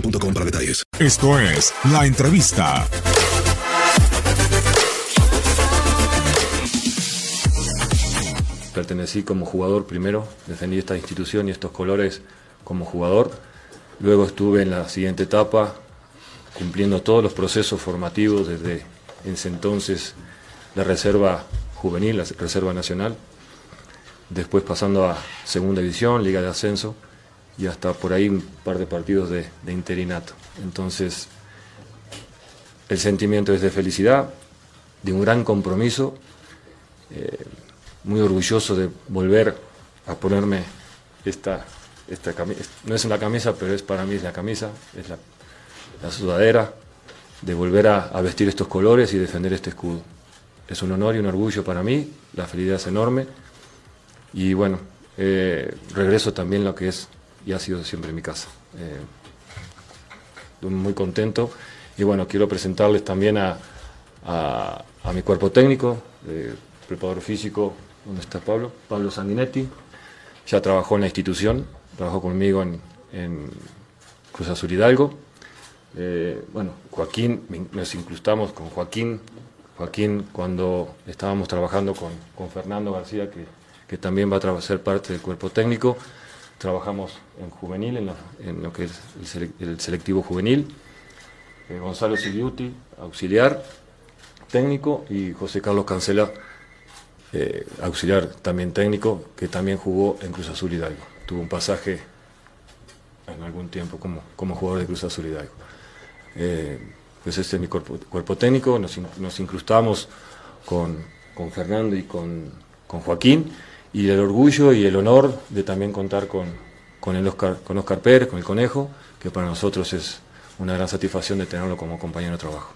boostmobile.com para detalles. Esto es La Entrevista. Pertenecí como jugador primero, defendí esta institución y estos colores como jugador. Luego estuve en la siguiente etapa cumpliendo todos los procesos formativos desde ese entonces la reserva juvenil, la reserva nacional, después pasando a segunda división, liga de ascenso y hasta por ahí un par de partidos de, interinato. Entonces, el sentimiento es de felicidad, de un gran compromiso, eh, muy orgulloso de volver a ponerme esta, esta camisa. No es una camisa, pero es para mí es la camisa, es la, la sudadera, de volver a, a vestir estos colores y defender este escudo. Es un honor y un orgullo para mí, la felicidad es enorme y bueno, eh, regreso también lo que es y ha sido siempre mi casa. Eh, muy contento y bueno, quiero presentarles también a, a, a mi cuerpo técnico, eh, preparador físico, ¿dónde está Pablo? Pablo Sanguinetti, ya trabajó en la institución, trabajó conmigo en, en Cruz Azul Hidalgo. Eh, bueno, Joaquín, nos incrustamos con Joaquín, Joaquín cuando estábamos trabajando con, con Fernando García, que, que también va a ser parte del cuerpo técnico trabajamos en juvenil, en, lo que es el, sele, el selectivo juvenil. Eh, Gonzalo Siliuti, auxiliar técnico, y José Carlos Cancela, eh, auxiliar también técnico, que también jugó en Cruz Azul Hidalgo. Tuvo un pasaje en algún tiempo como, como jugador de Cruz Azul Hidalgo. Eh, pues este es mi cuerpo técnico, nos, nos incrustamos con, con Fernando y con, con Joaquín y el orgullo y el honor de también contar con, con, el con Oscar Pérez, con el Conejo, que para nosotros es una gran satisfacción de tenerlo como compañero de trabajo.